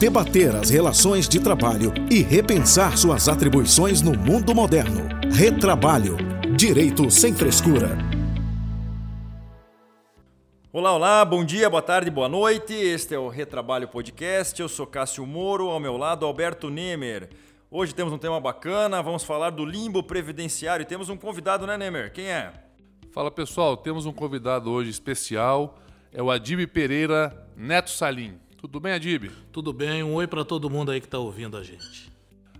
debater as relações de trabalho e repensar suas atribuições no mundo moderno. Retrabalho. Direito sem frescura. Olá, olá, bom dia, boa tarde, boa noite. Este é o Retrabalho Podcast. Eu sou Cássio Moro, ao meu lado Alberto Nemer. Hoje temos um tema bacana, vamos falar do limbo previdenciário. E temos um convidado, né, Nemer? Quem é? Fala pessoal, temos um convidado hoje especial, é o Adib Pereira Neto Salim. Tudo bem, Adib? Tudo bem, um oi para todo mundo aí que está ouvindo a gente.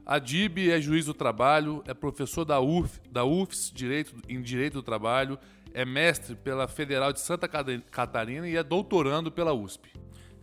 Adib é juiz do trabalho, é professor da, UF, da UFS Direito, em Direito do Trabalho, é mestre pela Federal de Santa Catarina e é doutorando pela USP.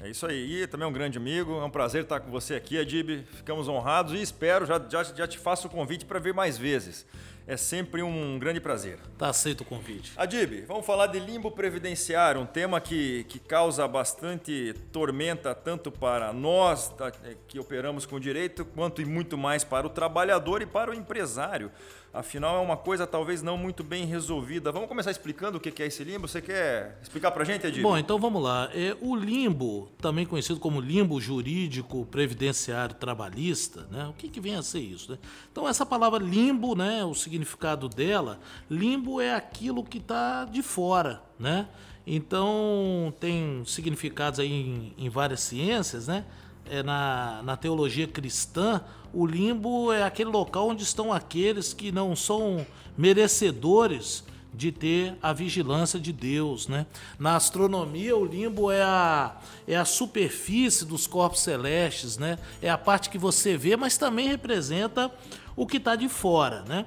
É isso aí. E também é um grande amigo. É um prazer estar com você aqui, Adib. Ficamos honrados e espero, já, já, já te faço o convite para vir mais vezes. É sempre um grande prazer. Tá aceito o convite. Adib, vamos falar de limbo previdenciário, um tema que, que causa bastante tormenta tanto para nós tá, que operamos com direito, quanto e muito mais para o trabalhador e para o empresário. Afinal, é uma coisa talvez não muito bem resolvida. Vamos começar explicando o que é esse limbo? Você quer explicar para a gente, Edil? Bom, então vamos lá. É, o limbo, também conhecido como limbo jurídico previdenciário trabalhista, né? o que, que vem a ser isso? Né? Então, essa palavra limbo, né? o significado dela, limbo é aquilo que está de fora. Né? Então, tem significados aí em, em várias ciências, né? É na, na teologia cristã, o limbo é aquele local onde estão aqueles que não são merecedores de ter a vigilância de Deus, né? Na astronomia, o limbo é a, é a superfície dos corpos celestes, né? É a parte que você vê, mas também representa o que está de fora, né?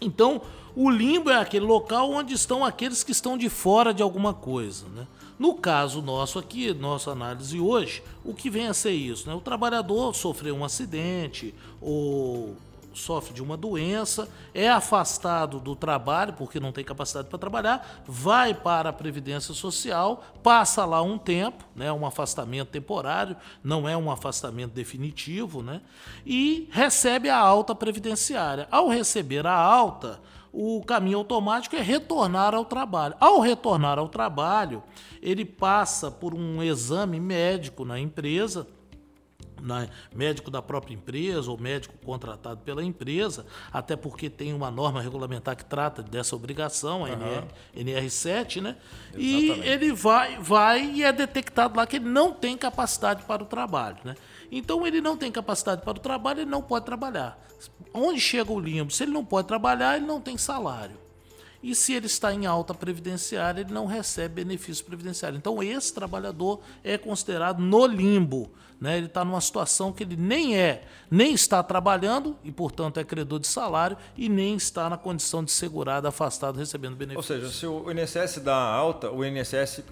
Então, o limbo é aquele local onde estão aqueles que estão de fora de alguma coisa, né? No caso nosso aqui, nossa análise hoje, o que vem a ser isso? Né? O trabalhador sofreu um acidente ou sofre de uma doença, é afastado do trabalho porque não tem capacidade para trabalhar, vai para a Previdência Social, passa lá um tempo, né, um afastamento temporário, não é um afastamento definitivo, né, e recebe a alta previdenciária. Ao receber a alta, o caminho automático é retornar ao trabalho. Ao retornar ao trabalho, ele passa por um exame médico na empresa, na, médico da própria empresa ou médico contratado pela empresa, até porque tem uma norma regulamentar que trata dessa obrigação, a uhum. NR, 7 né? Exatamente. E ele vai, vai e é detectado lá que ele não tem capacidade para o trabalho, né? Então ele não tem capacidade para o trabalho, ele não pode trabalhar. Onde chega o limbo? Se ele não pode trabalhar, ele não tem salário. E se ele está em alta previdenciária, ele não recebe benefício previdenciário. Então, esse trabalhador é considerado no limbo. Né? Ele está numa situação que ele nem é, nem está trabalhando e, portanto, é credor de salário e nem está na condição de segurado, afastado, recebendo benefício. Ou seja, se o INSS dá alta, o INSS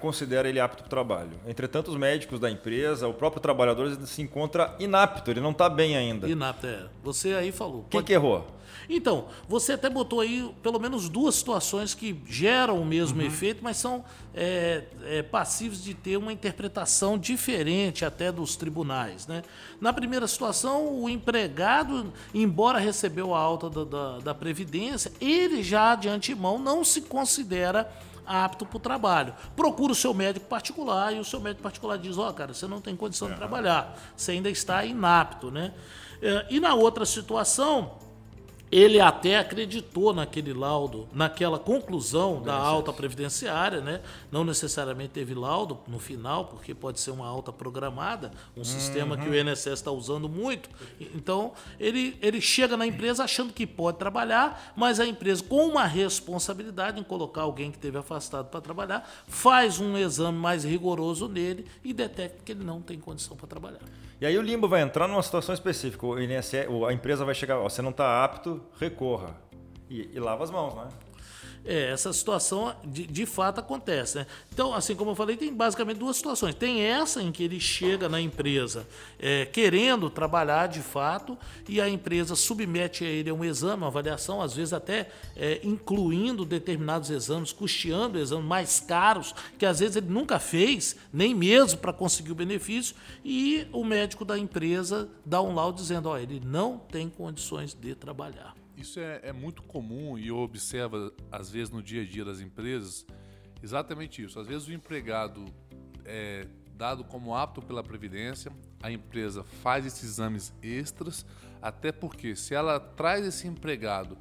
considera ele apto para o trabalho. Entretanto, os médicos da empresa, o próprio trabalhador se encontra inapto, ele não está bem ainda. Inapto, é. Você aí falou. Quem Pode... que errou? Então, você até botou aí pelo menos duas situações que geram o mesmo uhum. efeito, mas são é, é, passíveis de ter uma interpretação diferente até dos tribunais. Né? Na primeira situação, o empregado, embora recebeu a alta da, da, da Previdência, ele já de antemão não se considera apto para o trabalho. Procura o seu médico particular e o seu médico particular diz: Ó, oh, cara, você não tem condição de trabalhar, você ainda está inapto, né? É, e na outra situação, ele até acreditou naquele laudo, naquela conclusão da alta previdenciária, né? Não necessariamente teve laudo no final, porque pode ser uma alta programada, um uhum. sistema que o INSS está usando muito. Então, ele, ele chega na empresa achando que pode trabalhar, mas a empresa, com uma responsabilidade em colocar alguém que teve afastado para trabalhar, faz um exame mais rigoroso nele e detecta que ele não tem condição para trabalhar. E aí o limbo vai entrar numa situação específica. O INSS, a empresa vai chegar, ó, você não está apto, recorra. E, e lava as mãos, né? É, essa situação de, de fato acontece. Né? Então, assim como eu falei, tem basicamente duas situações. Tem essa em que ele chega na empresa é, querendo trabalhar de fato e a empresa submete a ele a um exame, uma avaliação, às vezes até é, incluindo determinados exames, custeando exames mais caros, que às vezes ele nunca fez, nem mesmo para conseguir o benefício, e o médico da empresa dá um laudo dizendo: ó, ele não tem condições de trabalhar. Isso é, é, muito comum e eu observo, às vezes, no dia a dia das empresas, exatamente isso. Às vezes o empregado é, dado como apto pela Previdência, a empresa faz esses exames extras, até porque se ela traz esse empregado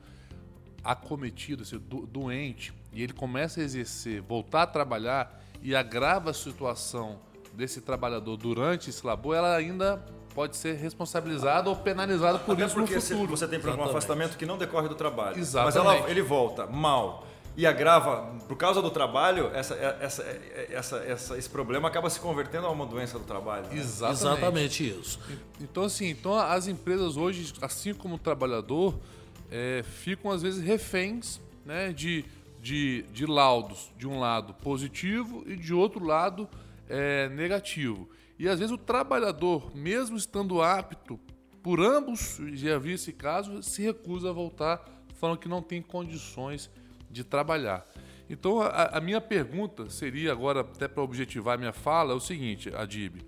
acometido, esse doente, e ele começa a exercer, voltar a trabalhar e agrava a situação desse trabalhador durante esse labor, ela ainda pode ser responsabilizada ou penalizada por Até isso porque no futuro. você tem um afastamento que não decorre do trabalho. Exatamente. Mas ela, ele volta mal e agrava, por causa do trabalho, essa, essa, essa, essa, esse problema acaba se convertendo a uma doença do trabalho. Né? Exatamente. Exatamente isso. Então, assim, então as empresas hoje, assim como o trabalhador, é, ficam às vezes reféns né, de, de, de laudos, de um lado positivo e de outro lado é, negativo. E às vezes o trabalhador, mesmo estando apto, por ambos, já vi esse caso, se recusa a voltar, falando que não tem condições de trabalhar. Então a, a minha pergunta seria agora, até para objetivar a minha fala, é o seguinte, Adib.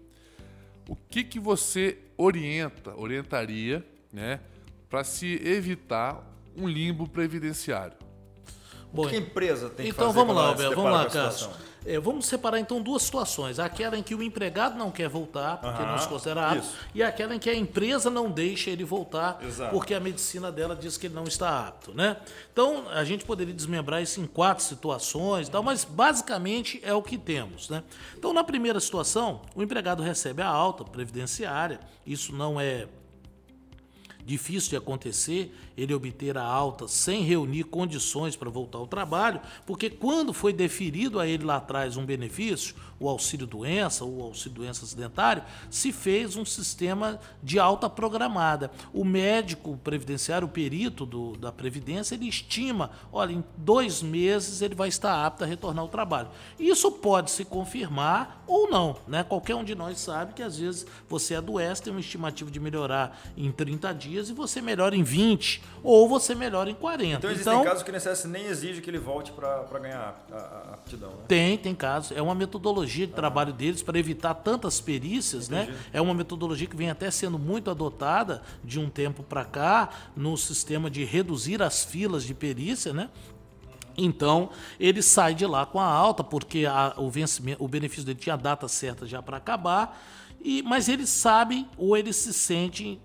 O que, que você orienta, orientaria, né, para se evitar um limbo previdenciário? Bom, o que a empresa tem então, que fazer? Então vamos lá, Alberto, vamos lá, Cássio. É, vamos separar então duas situações. Aquela em que o empregado não quer voltar, porque não se considera apto, e aquela em que a empresa não deixa ele voltar, Exato. porque a medicina dela diz que ele não está apto. Né? Então, a gente poderia desmembrar isso em quatro situações, mas basicamente é o que temos. Né? Então, na primeira situação, o empregado recebe a alta previdenciária, isso não é difícil de acontecer ele obter a alta sem reunir condições para voltar ao trabalho, porque quando foi deferido a ele lá atrás um benefício, o auxílio doença ou o auxílio doença acidentário, se fez um sistema de alta programada. O médico previdenciário, o perito do, da Previdência, ele estima, olha, em dois meses ele vai estar apto a retornar ao trabalho. Isso pode se confirmar ou não, né? Qualquer um de nós sabe que às vezes você adoece, tem uma estimativa de melhorar em 30 dias e você melhora em 20 ou você melhora em 40. Então existem então, casos que o INSS nem exige que ele volte para ganhar a, a aptidão. Né? Tem, tem casos. É uma metodologia de ah. trabalho deles para evitar tantas perícias, né? Entendi. né? É uma metodologia que vem até sendo muito adotada de um tempo para cá no sistema de reduzir as filas de perícia, né? Então, ele sai de lá com a alta, porque a, o, vencimento, o benefício dele tinha a data certa já para acabar, e, mas ele sabe ou ele se sente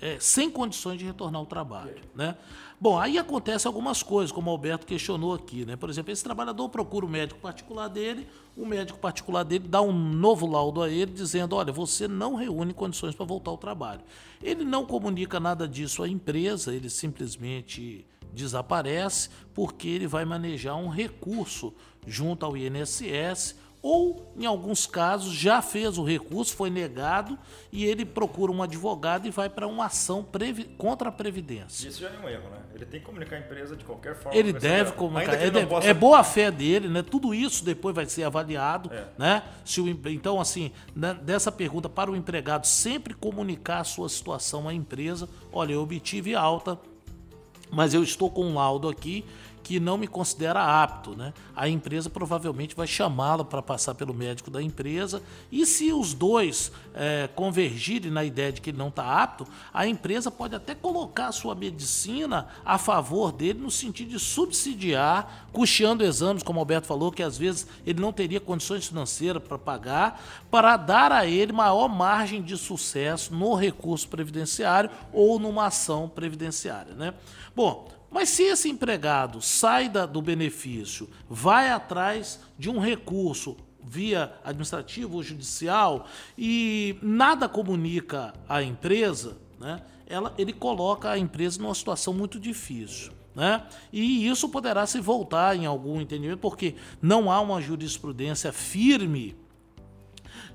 é, sem condições de retornar ao trabalho. Né? Bom, aí acontece algumas coisas, como o Alberto questionou aqui. Né? Por exemplo, esse trabalhador procura o médico particular dele, o médico particular dele dá um novo laudo a ele, dizendo: olha, você não reúne condições para voltar ao trabalho. Ele não comunica nada disso à empresa, ele simplesmente desaparece, porque ele vai manejar um recurso junto ao INSS ou, em alguns casos, já fez o recurso, foi negado e ele procura um advogado e vai para uma ação contra a Previdência. Isso já é um erro, né? Ele tem que comunicar a empresa de qualquer forma. Ele deve comunicar. É, deve, possa... é, boa fé dele, né? Tudo isso depois vai ser avaliado, é. né? Se o, então, assim, né, dessa pergunta para o empregado, sempre comunicar a sua situação à empresa. Olha, eu obtive alta, mas eu estou com um laudo aqui que não me considera apto, né? A empresa provavelmente vai chamá-lo para passar pelo médico da empresa e se os dois é, convergirem na ideia de que ele não está apto, a empresa pode até colocar a sua medicina a favor dele no sentido de subsidiar, custeando exames, como o Alberto falou, que às vezes ele não teria condições financeiras para pagar, para dar a ele maior margem de sucesso no recurso previdenciário ou numa ação previdenciária, né? Bom, mas se esse empregado sai da, do benefício, vai atrás de um recurso via administrativo ou judicial e nada comunica à empresa, né, ela, ele coloca a empresa numa situação muito difícil. Né? E isso poderá se voltar em algum entendimento, porque não há uma jurisprudência firme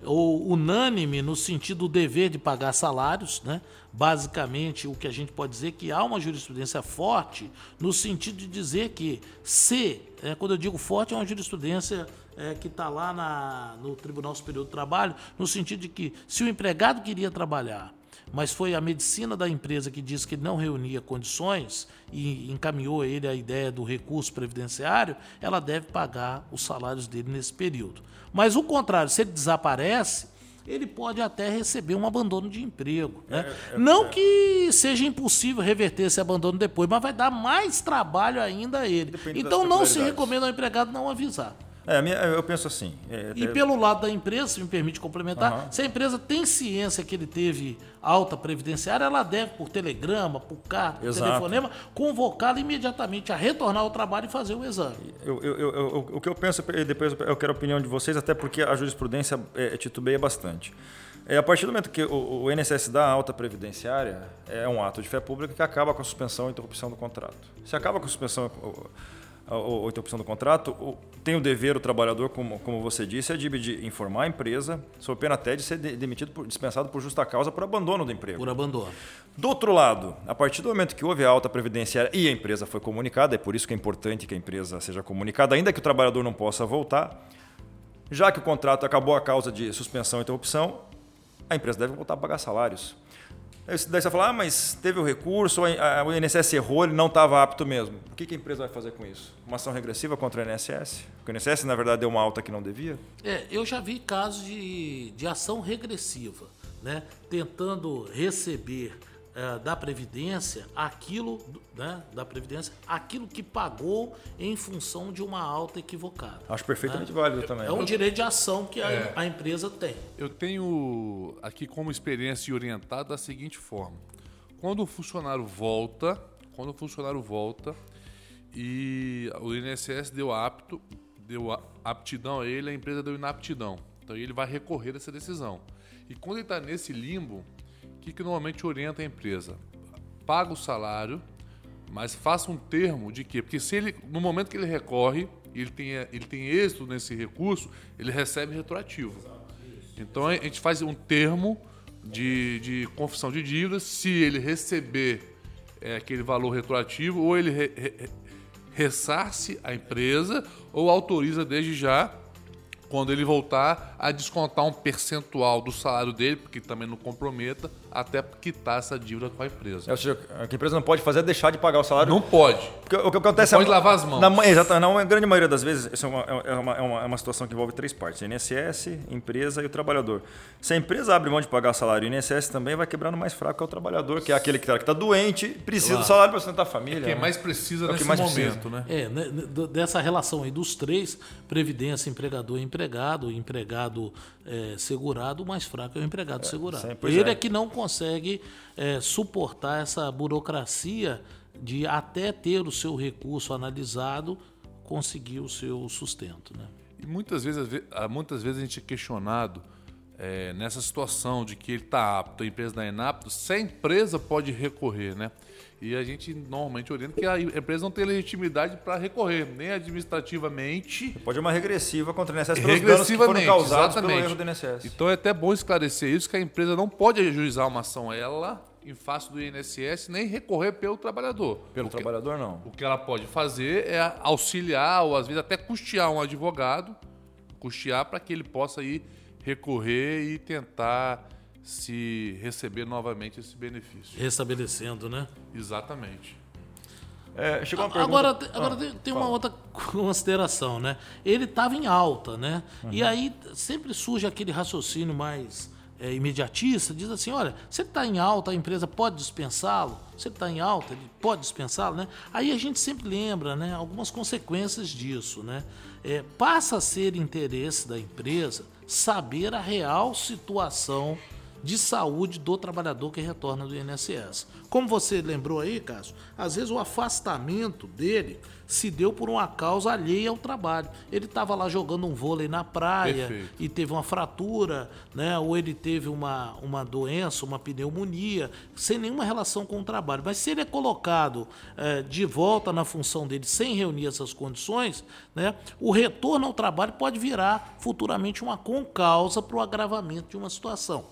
ou unânime no sentido do dever de pagar salários, né? Basicamente, o que a gente pode dizer é que há uma jurisprudência forte no sentido de dizer que se, é, quando eu digo forte, é uma jurisprudência é, que está lá na, no Tribunal Superior do Trabalho, no sentido de que se o empregado queria trabalhar mas foi a medicina da empresa que disse que não reunia condições e encaminhou ele a ideia do recurso previdenciário, ela deve pagar os salários dele nesse período. Mas o contrário, se ele desaparece, ele pode até receber um abandono de emprego. Né? É, é, não é. que seja impossível reverter esse abandono depois, mas vai dar mais trabalho ainda a ele. Depende então não se recomenda ao empregado não avisar. É, eu penso assim. É, e pelo lado da empresa, se me permite complementar, uhum. se a empresa tem ciência que ele teve alta previdenciária, ela deve, por telegrama, por carta, por Exato. telefonema, convocá-lo imediatamente a retornar ao trabalho e fazer o exame. Eu, eu, eu, o que eu penso, depois eu quero a opinião de vocês, até porque a jurisprudência é, titubeia bastante. É, a partir do momento que o, o INSS dá alta previdenciária, é um ato de fé pública que acaba com a suspensão e interrupção do contrato. Se acaba com a suspensão ou interrupção do contrato, tem o dever o trabalhador, como, como você disse, é de, de informar a empresa, sob pena até de ser demitido, por, dispensado por justa causa por abandono do emprego. Por abandono. Do outro lado, a partir do momento que houve a alta previdenciária e a empresa foi comunicada, é por isso que é importante que a empresa seja comunicada, ainda que o trabalhador não possa voltar, já que o contrato acabou a causa de suspensão e interrupção, a empresa deve voltar a pagar salários. Daí você vai falar, ah, mas teve o recurso, o INSS errou, ele não estava apto mesmo. O que a empresa vai fazer com isso? Uma ação regressiva contra o INSS? Porque o INSS, na verdade, deu uma alta que não devia? É, eu já vi casos de, de ação regressiva, né? tentando receber é, da Previdência aquilo, né, da Previdência, aquilo que pagou em função de uma alta equivocada. Acho perfeitamente né? válido também. É um direito de ação que a, é. a empresa tem. Eu tenho aqui como experiência orientada da seguinte forma. Quando o funcionário volta, quando o funcionário volta e o INSS deu apto, deu aptidão a ele, a empresa deu inaptidão. Então ele vai recorrer dessa decisão. E quando ele está nesse limbo, que, que normalmente orienta a empresa? Paga o salário, mas faça um termo de quê? Porque se ele, no momento que ele recorre, ele tem, ele tem êxito nesse recurso, ele recebe retroativo. Então a gente faz um termo de, de confissão de dívidas, se ele receber é, aquele valor retroativo, ou ele re, re, ressarce a empresa, ou autoriza desde já quando ele voltar a descontar um percentual do salário dele, porque também não comprometa, até quitar essa dívida com a empresa. É, ou seja, o que a empresa não pode fazer é deixar de pagar o salário. Não pode. Porque, o que acontece não é, pode lavar as mãos. Na, exatamente. Na grande maioria das vezes, isso é uma, é, uma, é, uma, é uma situação que envolve três partes: INSS, empresa e o trabalhador. Se a empresa abre mão de pagar o salário, o INSS também vai quebrando mais fraco que é o trabalhador, que é aquele que está tá doente, precisa claro. do salário para sustentar a família. É quem né? mais precisa é nesse mais momento, precisa. né? É, né, dessa relação aí dos três, previdência, empregador e empregado, empregado é, segurado, o mais fraco é o empregado é, segurado. Ele é. é. que não consegue é, suportar essa burocracia de até ter o seu recurso analisado, conseguir o seu sustento. Né? E muitas vezes, muitas vezes a gente é questionado é, nessa situação de que ele está apto, a empresa não é inapto, se a empresa pode recorrer, né? E a gente normalmente orienta que a empresa não tem legitimidade para recorrer, nem administrativamente. Pode uma regressiva contra o INSS pelos danos que foram causados exatamente. pelo erro do INSS. Então é até bom esclarecer isso, que a empresa não pode ajuizar uma ação ela em face do INSS, nem recorrer pelo trabalhador. Pelo trabalhador, não. O que ela pode fazer é auxiliar, ou às vezes até custear um advogado, custear para que ele possa ir recorrer e tentar se receber novamente esse benefício. Restabelecendo, né? Exatamente. É, chegou uma agora pergunta... agora ah, tem uma outra consideração, né? Ele estava em alta, né? Uhum. E aí sempre surge aquele raciocínio mais é, imediatista, diz assim, olha, se ele está em alta, a empresa pode dispensá-lo? Se ele está em alta, ele pode dispensá-lo, né? Aí a gente sempre lembra, né? Algumas consequências disso, né? É, passa a ser interesse da empresa saber a real situação de saúde do trabalhador que retorna do INSS. Como você lembrou aí, Cássio, às vezes o afastamento dele se deu por uma causa alheia ao trabalho. Ele estava lá jogando um vôlei na praia Perfeito. e teve uma fratura, né? ou ele teve uma, uma doença, uma pneumonia, sem nenhuma relação com o trabalho. Mas se ele é colocado é, de volta na função dele sem reunir essas condições, né? o retorno ao trabalho pode virar futuramente uma concausa para o agravamento de uma situação.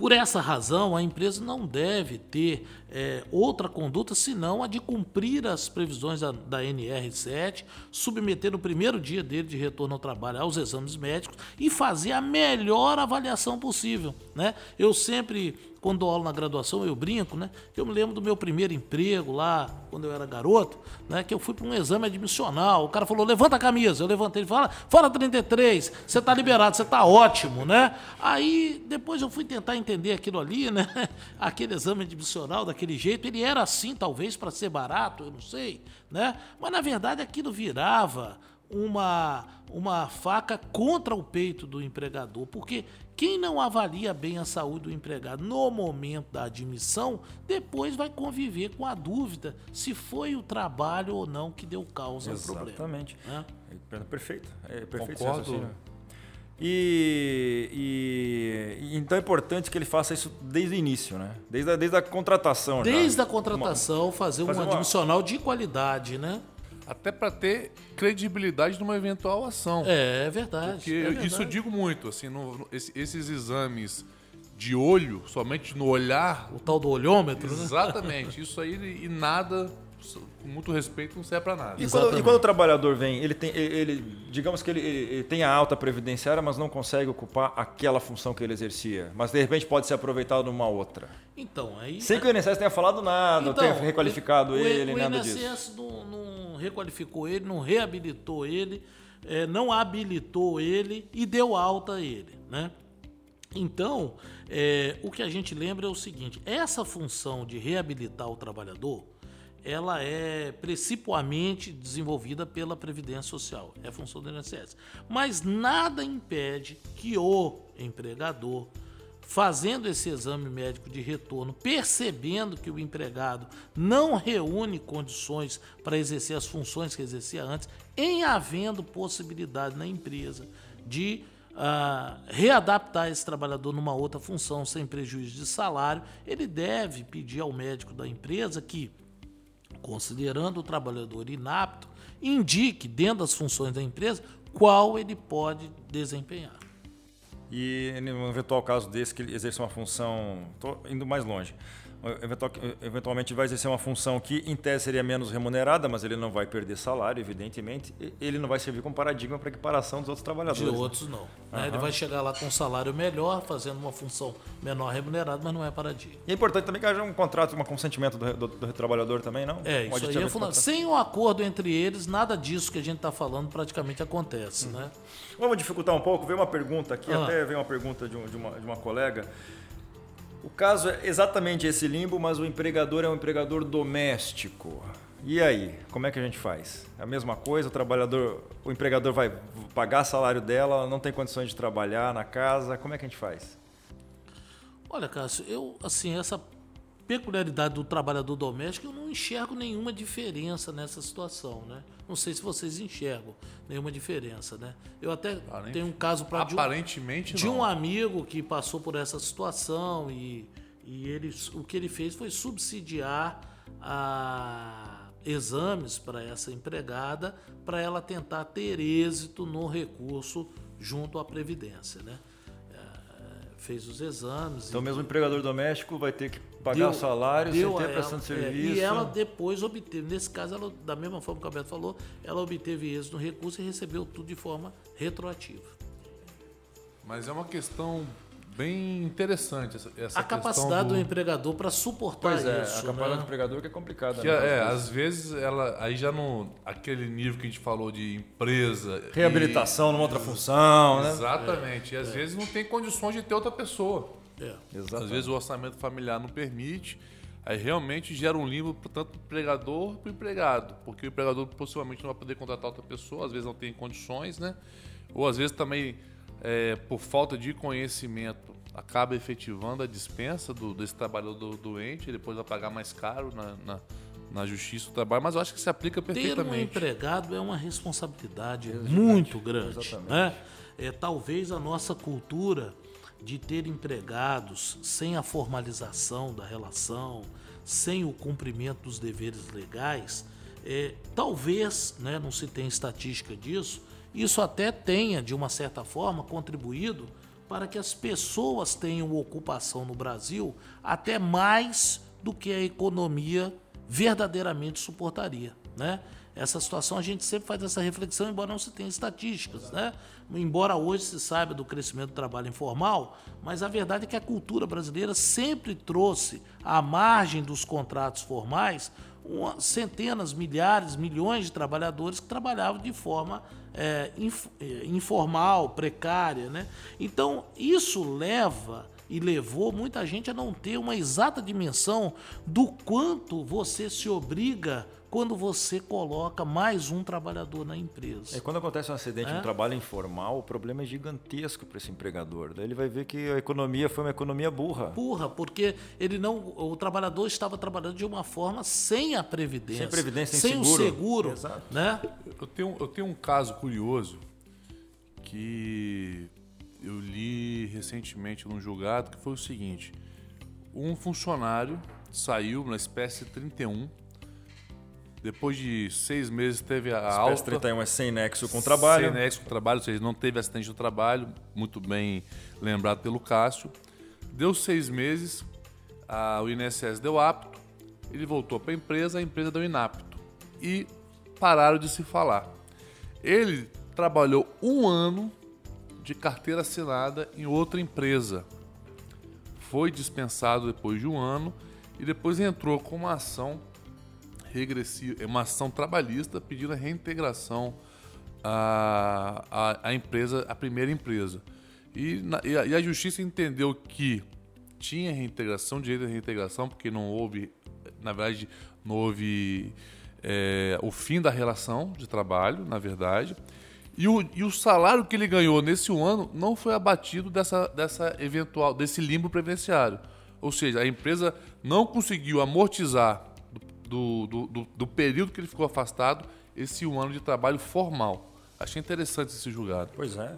Por essa razão, a empresa não deve ter é, outra conduta senão a de cumprir as previsões da, da, NR7, submeter no primeiro dia dele de retorno ao trabalho aos exames médicos e fazer a melhor avaliação possível. Né? Eu sempre quando dou aula na graduação, eu brinco, né? Eu me lembro do meu primeiro emprego lá, quando eu era garoto, né? Que eu fui para um exame admissional. O cara falou, levanta a camisa. Eu levantei, ele fala, fora 33, você está liberado, você está ótimo, né? Aí, depois eu fui tentar entender aquilo ali, né? Aquele exame admissional, daquele jeito, ele era assim, talvez, para ser barato, eu não sei, né? Mas, na verdade, aquilo virava uma, uma faca contra o peito do empregador, porque quem não avalia bem a saúde do empregado no momento da admissão, depois vai conviver com a dúvida se foi o trabalho ou não que deu causa ao problema. Exatamente. né? É perfeito. É perfeito Concordo. e- e então é importante que ele faça isso desde o início, né? Desde a, desde a contratação. já. Desde a contratação, fazer, fazer um uma- admissional de qualidade, né? Até para ter credibilidade numa eventual ação. É, é verdade. Porque é eu- isso eu verdade. digo muito, assim, no- no- esse- esses exames de olho, somente no olhar, O tal do olhômetro, né? exatamente, isso aí e nada, com muito respeito, não serve para nada. E quando, e quando o trabalhador vem, ele tem, ele, digamos que ele, ele- tem a alta previdenciária, mas não consegue ocupar aquela função que ele exercia, mas de repente pode ser aproveitado numa outra. Então, aí. Sem que o INSS tenha falado nada, Então, tenha requalificado o- ele, o nada INSS disso. Não, não requalificou ele, não reabilitou ele, eh, não habilitou ele e deu alta a ele, né? Então, eh, o que a gente lembra é o seguinte: essa função de reabilitar o trabalhador, ela é principalmente desenvolvida pela Previdência Social, é função do INSS. Mas nada impede que o empregador fazendo esse exame médico de retorno, percebendo que o empregado não reúne condições para exercer as funções que exercia antes, em havendo possibilidade na empresa de ah, readaptar esse trabalhador numa outra função sem prejuízo de salário, ele deve pedir ao médico da empresa que, considerando o trabalhador inapto, indique dentro das funções da empresa qual ele pode desempenhar. E no eventual caso desse, que ele exerce uma função. Estou indo mais longe. Eventual- Eventualmente vai exercer uma função que, em tese, seria menos remunerada, mas ele não vai perder salário, evidentemente. Ele não vai servir como paradigma para equiparação dos outros De trabalhadores. né? outros não. né? Ele vai chegar lá com um salário melhor, fazendo uma função menor remunerada, mas não é paradigma. E é importante também que haja um contrato, um consentimento do, do- do trabalhador também, não? É, Um isso aí é fundamental. Sem um acordo entre eles, nada disso que a gente está falando praticamente acontece, né? Vamos dificultar um pouco. Veio uma pergunta aqui, Ah. até veio uma pergunta de, um- de uma, de uma colega. O caso é exatamente esse limbo, mas o empregador é um empregador doméstico. E aí, como é que a gente faz? É a mesma coisa, o trabalhador, o empregador vai pagar salário dela, ela não tem condições de trabalhar na casa, como é que a gente faz? Olha, Cássio, eu, assim, essa peculiaridade do trabalhador doméstico, eu não enxergo nenhuma diferença nessa situação, né? Não sei se vocês enxergam nenhuma diferença, né? Eu até Aparente- tenho um caso para de não. um amigo que passou por essa situação e, e ele, o que ele fez foi subsidiar a exames para essa empregada para ela tentar ter êxito no recurso junto à Previdência, né? É, fez os exames. Então, e- mesmo o empregador doméstico vai ter que pagar deu- salário sem deu ter a prestação de é, serviço. e ela depois obteve, nesse caso, ela, da mesma forma que o Alberto falou, ela obteve êxito no recurso e recebeu tudo de forma retroativa. Mas é uma questão bem interessante essa, essa a capacidade do... do empregador para suportar Pois é, isso. a capacidade do né? empregador que é complicada. Que né, é, às às vezes ela aí já no aquele nível que a gente falou de empresa e- Reabilitação numa outra função, né? Exatamente. E às vezes não tem condições de ter outra pessoa. É. Exatamente. Às vezes o orçamento familiar não permite. Aí realmente gera um limbo tanto para o empregador para o empregado. Porque o empregador possivelmente não vai poder contratar outra pessoa, às vezes não tem condições, né? Ou às vezes também, é, por falta de conhecimento, acaba efetivando a dispensa do, desse trabalhador doente, e depois vai pagar mais caro na, na, na justiça do trabalho. Mas eu acho que se aplica Ter um perfeitamente. empregado é uma responsabilidade muito grande. Exatamente. Né? É, talvez a nossa cultura de ter empregados sem a formalização da relação, sem o cumprimento dos deveres legais, é, talvez, né, não se tem estatística disso, isso até tenha, de uma certa forma, contribuído para que as pessoas tenham ocupação no Brasil até mais do que a economia verdadeiramente suportaria, né? Essa situação a gente sempre faz essa reflexão, embora não se tenha estatísticas, né? Embora hoje se saiba do crescimento do trabalho informal, mas a verdade é que a cultura brasileira sempre trouxe à margem dos contratos formais uma- centenas, milhares, milhões de trabalhadores que trabalhavam de forma é, inf- é, informal, precária, né? Então isso leva e levou muita gente a não ter uma exata dimensão do quanto você se obriga quando você coloca mais um trabalhador na empresa. E quando acontece um acidente É? no trabalho informal, o problema é gigantesco para esse empregador. Daí ele vai ver que a economia foi uma economia burra. Burra, porque ele não, o trabalhador estava trabalhando de uma forma sem a previdência, Sem previdência, sem sem o seguro. seguro, Exato. né? Eu tenho, eu tenho um caso curioso que eu li recentemente num julgado que foi o seguinte: um funcionário saiu na espécie 31, depois de seis meses teve a Espécie alta. 31 é sem nexo com o trabalho. Sem nexo com o trabalho, ou seja, não teve acidente do trabalho, muito bem lembrado pelo Cássio. Deu seis meses, a, o INSS deu apto, ele voltou para a empresa, a empresa deu inapto. E pararam de se falar. Ele trabalhou um ano de carteira assinada em outra empresa. Foi dispensado depois de um ano e depois entrou com uma ação regressiva, uma ação trabalhista pedindo a reintegração à, à, à empresa, à primeira empresa. E, na- e a, e a justiça entendeu que tinha reintegração, direito à reintegração, porque não houve, na verdade, não houve é, o fim da relação de trabalho, na verdade. E o, e o salário que ele ganhou nesse ano não foi abatido dessa, dessa eventual, desse limbo previdenciário. Ou seja, a empresa não conseguiu amortizar do, do, do, do período que ele ficou afastado esse um ano de trabalho formal. Achei interessante esse julgado. Pois é.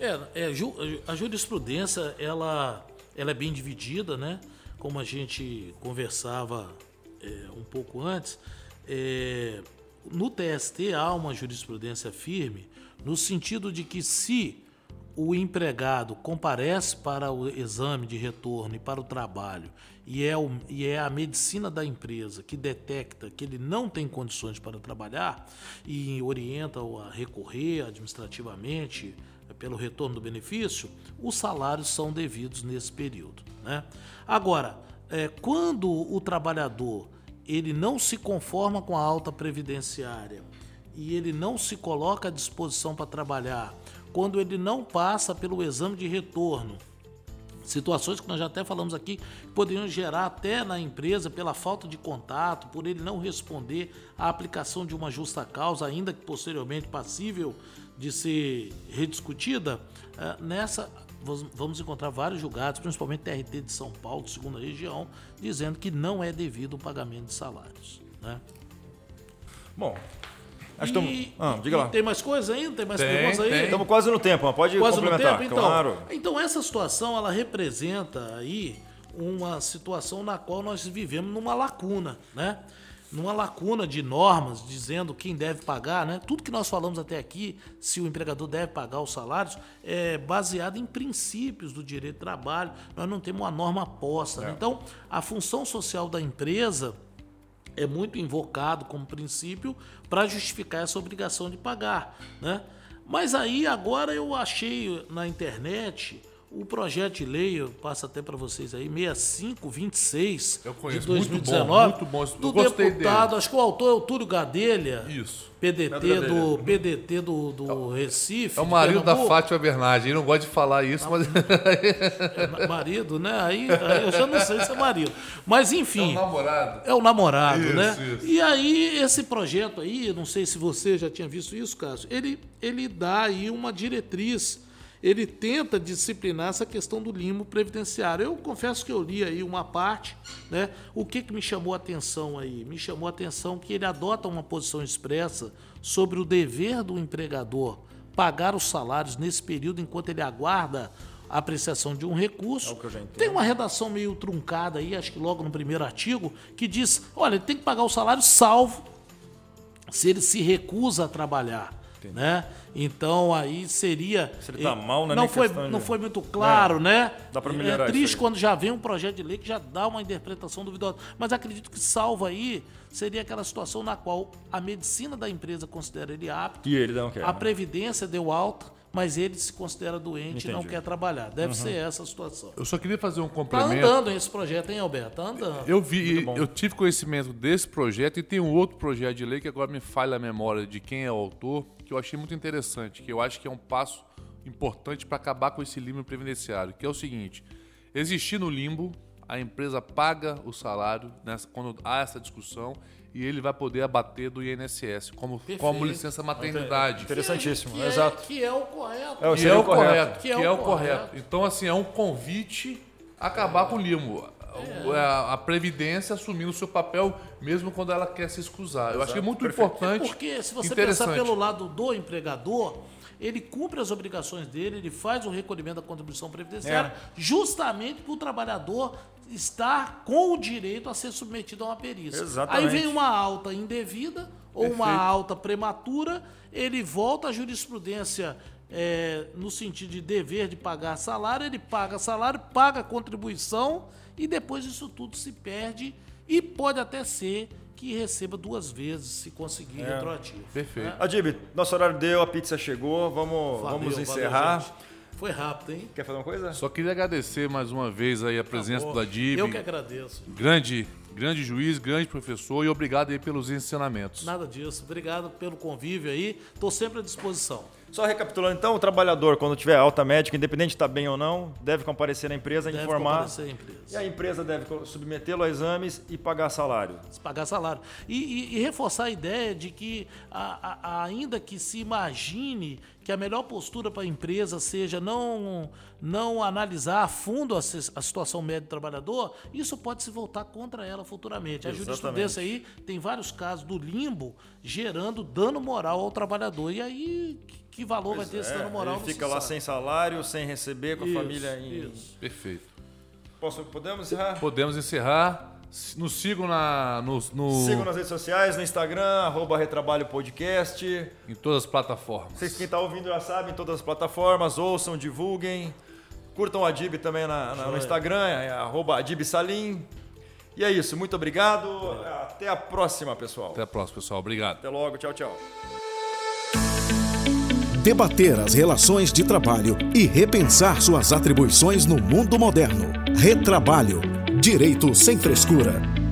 É, é, a jurisprudência ela, ela é bem dividida, né? Como a gente conversava é, um pouco antes, é, no TST há uma jurisprudência firme no sentido de que se o empregado comparece para o exame de retorno e para o trabalho e é, o- e é a medicina da empresa que detecta que ele não tem condições para trabalhar e orienta-o a recorrer administrativamente pelo retorno do benefício, os salários são devidos nesse período. Né? Agora, é, quando o trabalhador ele não se conforma com a alta previdenciária e ele não se coloca à disposição para trabalhar, quando ele não passa pelo exame de retorno, situações que nós já até falamos aqui que poderiam gerar até na empresa pela falta de contato, por ele não responder à aplicação de uma justa causa, ainda que posteriormente passível de ser rediscutida, eh, nessa vamos encontrar vários julgados, principalmente TRT de São Paulo, segunda região, dizendo que não é devido o pagamento de salários. Né? Bom, acho que E- estamos... Ah, diga lá. Tem mais coisa ainda? Tem mais Tem, perguntas aí? tem. Estamos quase no tempo, mas pode Quase no complementar. tempo, então. Claro. Então, essa situação, ela representa aí uma situação na qual nós vivemos numa lacuna, né? Numa lacuna de normas dizendo quem deve pagar, né? Tudo que nós falamos até aqui, se o empregador deve pagar os salários, é baseado em princípios do direito do trabalho. Nós não temos uma norma posta. né? Então, a função social da empresa é muito invocado como princípio para justificar essa obrigação de pagar, né? Mas aí agora eu achei na internet o projeto de lei, eu passo até para vocês aí, 6526 Eu conheço, de muito bom, 2019, muito bom. Do deputado, acho que o autor é o Túlio Gadelha, Isso. PDT do PDT do, do Recife, É o marido da. Fátima Bernardi. Ele não gosta de falar isso, mas É, marido, né? Aí, aí eu já não sei se é marido. Mas enfim. namorado. É o namorado, Isso, né? isso. E aí, esse projeto aí, não sei se você já tinha visto isso, Cássio, ele, ele dá aí uma diretriz, ele tenta disciplinar essa questão do limbo previdenciário. Eu confesso que eu li aí uma parte, né? O que, que me chamou a atenção aí? Me chamou a atenção que ele adota uma posição expressa sobre o dever do empregador pagar os salários nesse período enquanto ele aguarda a apreciação de um recurso. É. Tem uma redação meio truncada aí, acho que logo no primeiro artigo, que diz: olha, ele tem que pagar o salário salvo se ele se recusa a trabalhar. Né? Então aí seria. Se ele tá mal, não é não nem foi, de- não foi muito claro, É, né? dá pra melhorar É isso triste aí. quando já vem um projeto de lei que já dá uma interpretação duvidosa. Mas acredito que salvo aí seria aquela situação na qual a medicina da empresa considera ele apto, E ele não quer. a né? Previdência deu alta, mas ele se considera doente e não Entendi. quer trabalhar. Deve ser essa a situação. Eu só queria fazer um Tá complemento. andando esse projeto, hein, Alberto? Tá andando. Eu vi, eu tive conhecimento desse projeto e tem um outro projeto de lei que agora me falha a memória de quem é o autor, que eu achei muito interessante, que eu acho que é um passo importante para acabar com esse limbo previdenciário, que é o seguinte: existir no limbo a empresa paga o salário nessa, quando há essa discussão e ele vai poder abater do INSS como, como licença maternidade. Interessantíssimo, que é, exato. Que é o correto. É o Que é o correto. correto. Que é é o o correto. Então, assim, é um convite a acabar com o limbo. É. A, a Previdência assumindo o seu papel, mesmo quando ela quer se excusar. Eu acho que é muito Perfeito. importante. Porque se você pensar pelo lado do empregador, ele cumpre as obrigações dele, ele faz o recolhimento da contribuição previdenciária, É. justamente para o trabalhador estar com o direito a ser submetido a uma perícia. Exatamente. Aí vem uma alta indevida ou uma Perfeito. alta prematura, ele volta à jurisprudência é, no sentido de dever de pagar salário, ele paga salário, paga contribuição e depois isso tudo se perde e pode até ser que receba duas vezes se conseguir É. retroativo. Perfeito. né? Adib, nosso horário deu, a pizza chegou, vamos, Valeu, vamos valeu, encerrar. gente. Foi rápido, hein? Quer fazer uma coisa? Só queria agradecer mais uma vez aí a presença Bom, do Adib. Eu que agradeço. Grande, grande juiz, grande professor e obrigado aí pelos ensinamentos. Nada disso. Obrigado pelo convívio aí. Estou sempre à disposição. Só recapitulando então, o trabalhador, quando tiver alta médica, independente de estar bem ou não, deve comparecer na empresa, Deve informar. comparecer à empresa. E a empresa deve submetê-lo a exames e pagar salário. pagar salário. E, e- e reforçar a ideia de que, a- a- ainda que se imagine que a melhor postura para a empresa seja não, não analisar a fundo a, a situação média do trabalhador, isso pode se voltar contra ela futuramente. A Exatamente. jurisprudência aí tem vários casos do limbo gerando dano moral ao trabalhador. E aí, que- que valor vai ter esse É, dano moral? ele se fica lá sabe. sem salário, sem receber, com a Isso, família em. isso. Perfeito. Posso, podemos encerrar? Podemos encerrar. Nos sigam na, no, no- Sigam nas redes sociais, no Instagram, arroba Retrabalho Podcast. em todas as plataformas. Vocês quem está ouvindo já sabe, em todas as plataformas, ouçam, divulguem. Curtam o Adib também na- na- no Instagram, é arroba Adib Salim. E é isso, muito obrigado. Até a próxima, pessoal. Até a próxima, pessoal. Obrigado. Até logo, tchau, tchau. Debater as relações de trabalho e repensar suas atribuições no mundo moderno. Retrabalho. Direito sem frescura.